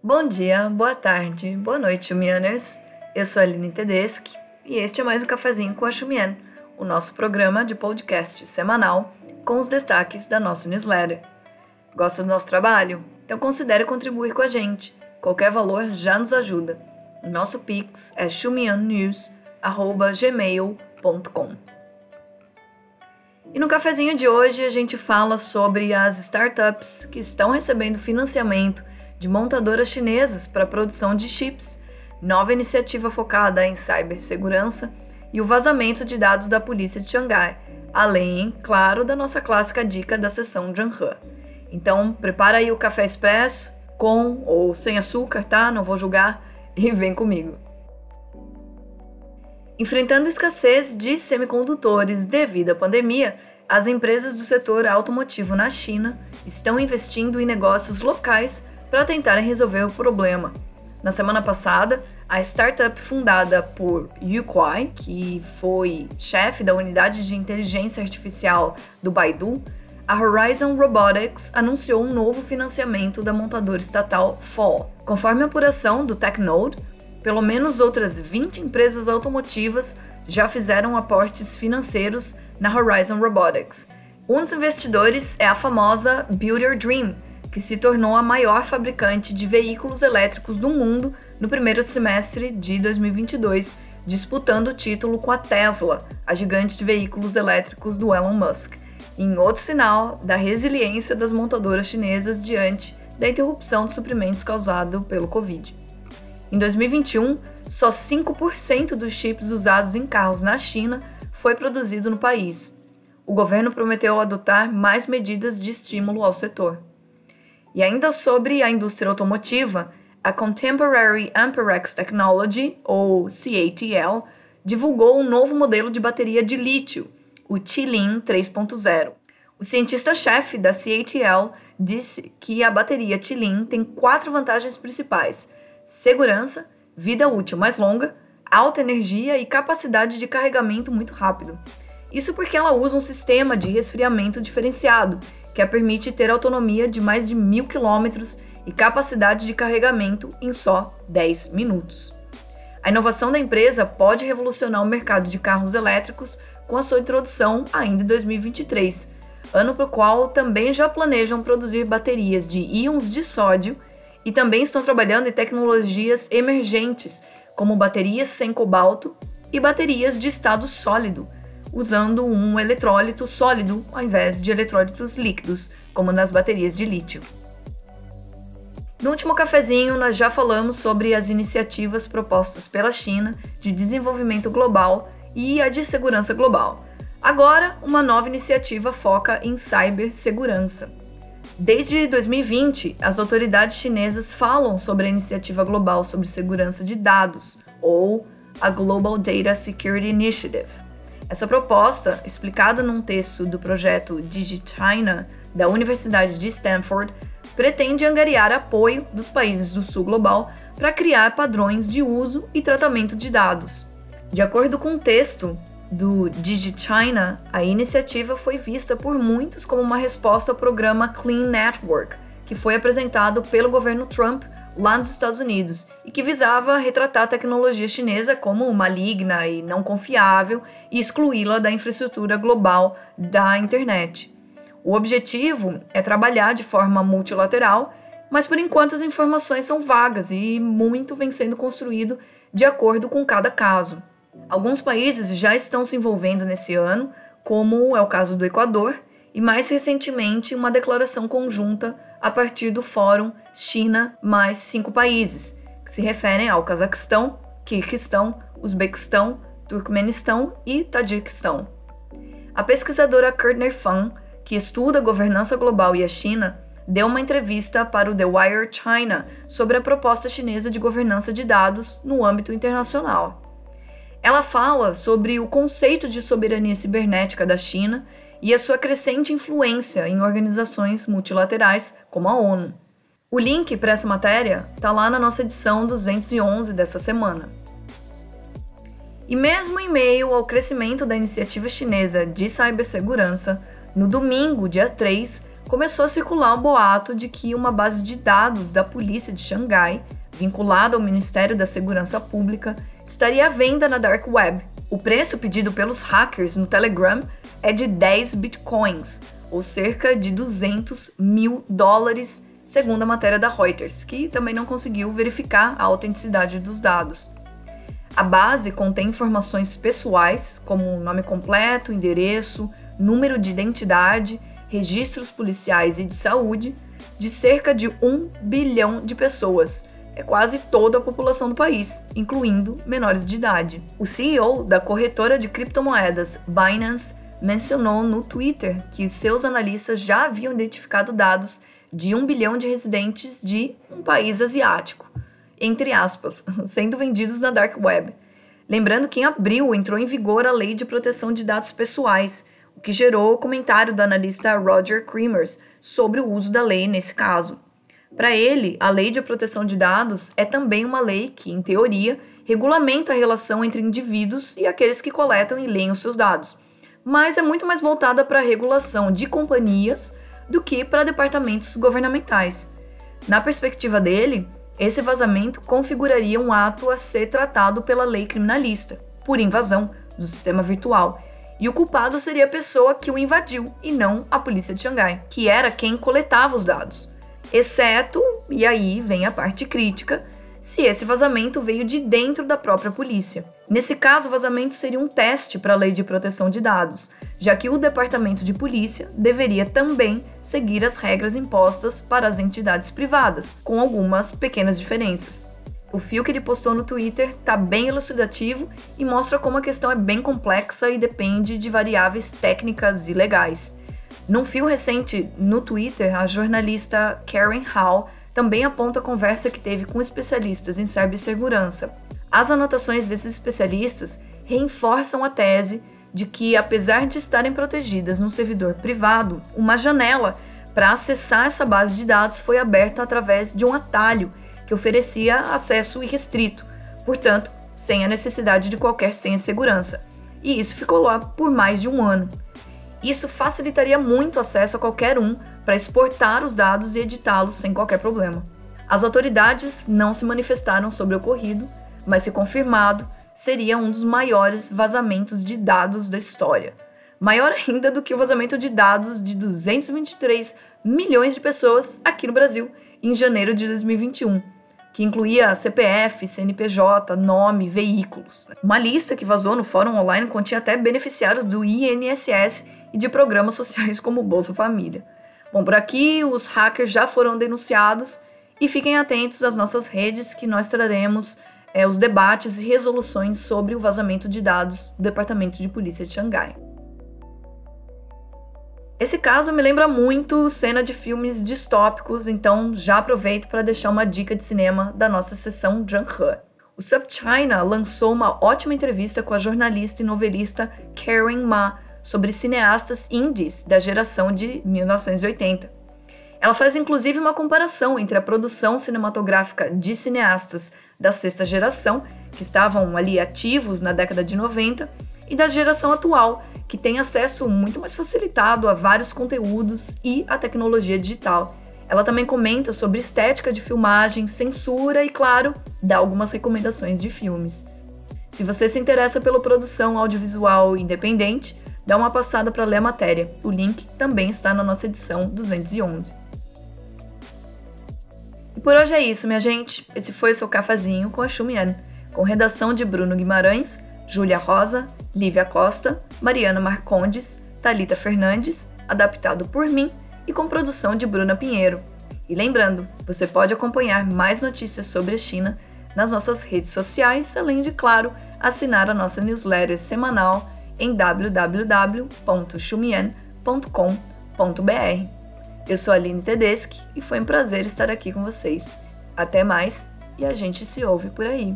Bom dia, boa tarde, boa noite, Xumianers. Eu sou a Aline Tedeschi e este é mais um Cafezinho com a Xumian, o nosso programa de podcast semanal com os destaques da nossa newsletter. Gosta do nosso trabalho? Então considere contribuir com a gente. Qualquer valor já nos ajuda. O nosso Pix é xumiannews.gmail.com E no cafezinho de hoje a gente fala sobre as startups que estão recebendo financiamento de montadoras chinesas para a produção de chips, nova iniciativa focada em cibersegurança e o vazamento de dados da polícia de Xangai, além, claro, da nossa clássica dica da sessão Zhanghe. Então, prepara aí o café expresso, com ou sem açúcar, tá? Não vou julgar, e vem comigo. Enfrentando escassez de semicondutores devido à pandemia, as empresas do setor automotivo na China estão investindo em negócios locais para tentarem resolver o problema. Na semana passada, a startup fundada por Yu Kuai, que foi chefe da unidade de inteligência artificial do Baidu, a Horizon Robotics anunciou um novo financiamento da montadora estatal Fall. Conforme a apuração do TechNode, pelo menos outras 20 empresas automotivas já fizeram aportes financeiros na Horizon Robotics. Um dos investidores é a famosa Build Your Dream, que se tornou a maior fabricante de veículos elétricos do mundo no primeiro semestre de 2022, disputando o título com a Tesla, a gigante de veículos elétricos do Elon Musk, em outro sinal da resiliência das montadoras chinesas diante da interrupção de suprimentos causado pelo Covid. Em 2021, só 5% dos chips usados em carros na China foi produzido no país. O governo prometeu adotar mais medidas de estímulo ao setor. E ainda sobre a indústria automotiva, a Contemporary Amperex Technology, ou CATL, divulgou um novo modelo de bateria de lítio, o T-Lin 3.0. O cientista-chefe da CATL disse que a bateria T-Lin tem quatro vantagens principais: segurança, vida útil mais longa, alta energia e capacidade de carregamento muito rápido. Isso porque ela usa um sistema de resfriamento diferenciado que a permite ter autonomia de mais de mil quilômetros e capacidade de carregamento em só 10 minutos. A inovação da empresa pode revolucionar o mercado de carros elétricos com a sua introdução ainda em 2023, ano para o qual também já planejam produzir baterias de íons de sódio e também estão trabalhando em tecnologias emergentes, como baterias sem cobalto e baterias de estado sólido, usando um eletrólito sólido ao invés de eletrólitos líquidos, como nas baterias de lítio. No último cafezinho, nós já falamos sobre as iniciativas propostas pela China de desenvolvimento global e a de segurança global. Agora, uma nova iniciativa foca em cibersegurança. Desde 2020, as autoridades chinesas falam sobre a iniciativa global sobre segurança de dados, ou a Global Data Security Initiative. Essa proposta, explicada num texto do projeto DigiChina da Universidade de Stanford, pretende angariar apoio dos países do sul global para criar padrões de uso e tratamento de dados. De acordo com o texto do DigiChina, a iniciativa foi vista por muitos como uma resposta ao programa Clean Network, que foi apresentado pelo governo Trump lá nos Estados Unidos e que visava retratar a tecnologia chinesa como maligna e não confiável e excluí-la da infraestrutura global da internet. O objetivo é trabalhar de forma multilateral, mas por enquanto as informações são vagas e muito vem sendo construído de acordo com cada caso. Alguns países já estão se envolvendo nesse ano, como é o caso do Equador, e mais recentemente uma declaração conjunta a partir do Fórum China mais cinco países, que se referem ao Cazaquistão, Kirguistão, Uzbequistão, Turkmenistão e Tajiquistão. A pesquisadora Kurtner Fan, que estuda a governança global e a China, deu uma entrevista para o The Wire China sobre a proposta chinesa de governança de dados no âmbito internacional. Ela fala sobre o conceito de soberania cibernética da China e a sua crescente influência em organizações multilaterais como a ONU. O link para essa matéria está lá na nossa edição 211 dessa semana. E mesmo em meio ao crescimento da iniciativa chinesa de cibersegurança, no domingo, dia 3, começou a circular um boato de que uma base de dados da polícia de Xangai, vinculada ao Ministério da Segurança Pública, estaria à venda na Dark Web. O preço pedido pelos hackers no Telegram é de 10 bitcoins, ou cerca de 200 mil dólares, segundo a matéria da Reuters, que também não conseguiu verificar a autenticidade dos dados. A base contém informações pessoais, como nome completo, endereço, número de identidade, registros policiais e de saúde, de cerca de 1 bilhão de pessoas. É quase toda a população do país, incluindo menores de idade. O CEO da corretora de criptomoedas Binance mencionou no Twitter que seus analistas já haviam identificado dados de um bilhão de residentes de um país asiático, entre aspas, sendo vendidos na Dark Web. Lembrando que em abril entrou em vigor a Lei de Proteção de Dados Pessoais, o que gerou o comentário do analista Roger Creamers sobre o uso da lei nesse caso. Para ele, a Lei de Proteção de Dados é também uma lei que, em teoria, regulamenta a relação entre indivíduos e aqueles que coletam e leem os seus dados mas é muito mais voltada para a regulação de companhias do que para departamentos governamentais. Na perspectiva dele, esse vazamento configuraria um ato a ser tratado pela lei criminalista, por invasão do sistema virtual, e o culpado seria a pessoa que o invadiu e não a polícia de Xangai, que era quem coletava os dados. Exceto, e aí vem a parte crítica, se esse vazamento veio de dentro da própria polícia. Nesse caso, o vazamento seria um teste para a lei de proteção de dados, já que o departamento de polícia deveria também seguir as regras impostas para as entidades privadas, com algumas pequenas diferenças. O fio que ele postou no Twitter está bem elucidativo e mostra como a questão é bem complexa e depende de variáveis técnicas e legais. Num fio recente no Twitter, a jornalista Karen Hall também aponta a conversa que teve com especialistas em cibersegurança. As anotações desses especialistas reforçam a tese de que, apesar de estarem protegidas num servidor privado, uma janela para acessar essa base de dados foi aberta através de um atalho que oferecia acesso irrestrito, portanto, sem a necessidade de qualquer senha de segurança. E isso ficou lá por mais de um ano. Isso facilitaria muito o acesso a qualquer um para exportar os dados e editá-los sem qualquer problema. As autoridades não se manifestaram sobre o ocorrido, mas se confirmado, seria um dos maiores vazamentos de dados da história. Maior ainda do que o vazamento de dados de 223 milhões de pessoas aqui no Brasil em janeiro de 2021, que incluía CPF, CNPJ, nome, veículos. Uma lista que vazou no fórum online continha até beneficiários do INSS e de programas sociais como Bolsa Família. Bom, por aqui os hackers já foram denunciados e fiquem atentos às nossas redes que nós traremos é, os debates e resoluções sobre o vazamento de dados do Departamento de Polícia de Xangai. Esse caso me lembra muito cena de filmes distópicos, então já aproveito para deixar uma dica de cinema da nossa sessão Drunk He. O SubChina lançou uma ótima entrevista com a jornalista e novelista Karen Ma sobre cineastas indies da geração de 1980. Ela faz inclusive uma comparação entre a produção cinematográfica de cineastas da sexta geração, que estavam ali ativos na década de 90, e da geração atual, que tem acesso muito mais facilitado a vários conteúdos e a tecnologia digital. Ela também comenta sobre estética de filmagem, censura e, claro, dá algumas recomendações de filmes. Se você se interessa pela produção audiovisual independente, dá uma passada para ler a matéria. O link também está na nossa edição 211. Por hoje é isso, minha gente. Esse foi o seu cafezinho com a Xumiane, com redação de Bruno Guimarães, Júlia Rosa, Lívia Costa, Mariana Marcondes, Talita Fernandes, adaptado por mim e com produção de Bruna Pinheiro. E lembrando, você pode acompanhar mais notícias sobre a China nas nossas redes sociais, além de, claro, assinar a nossa newsletter semanal em www.xumian.com.br. Eu sou Aline Tedeschi e foi um prazer estar aqui com vocês. Até mais e a gente se ouve por aí.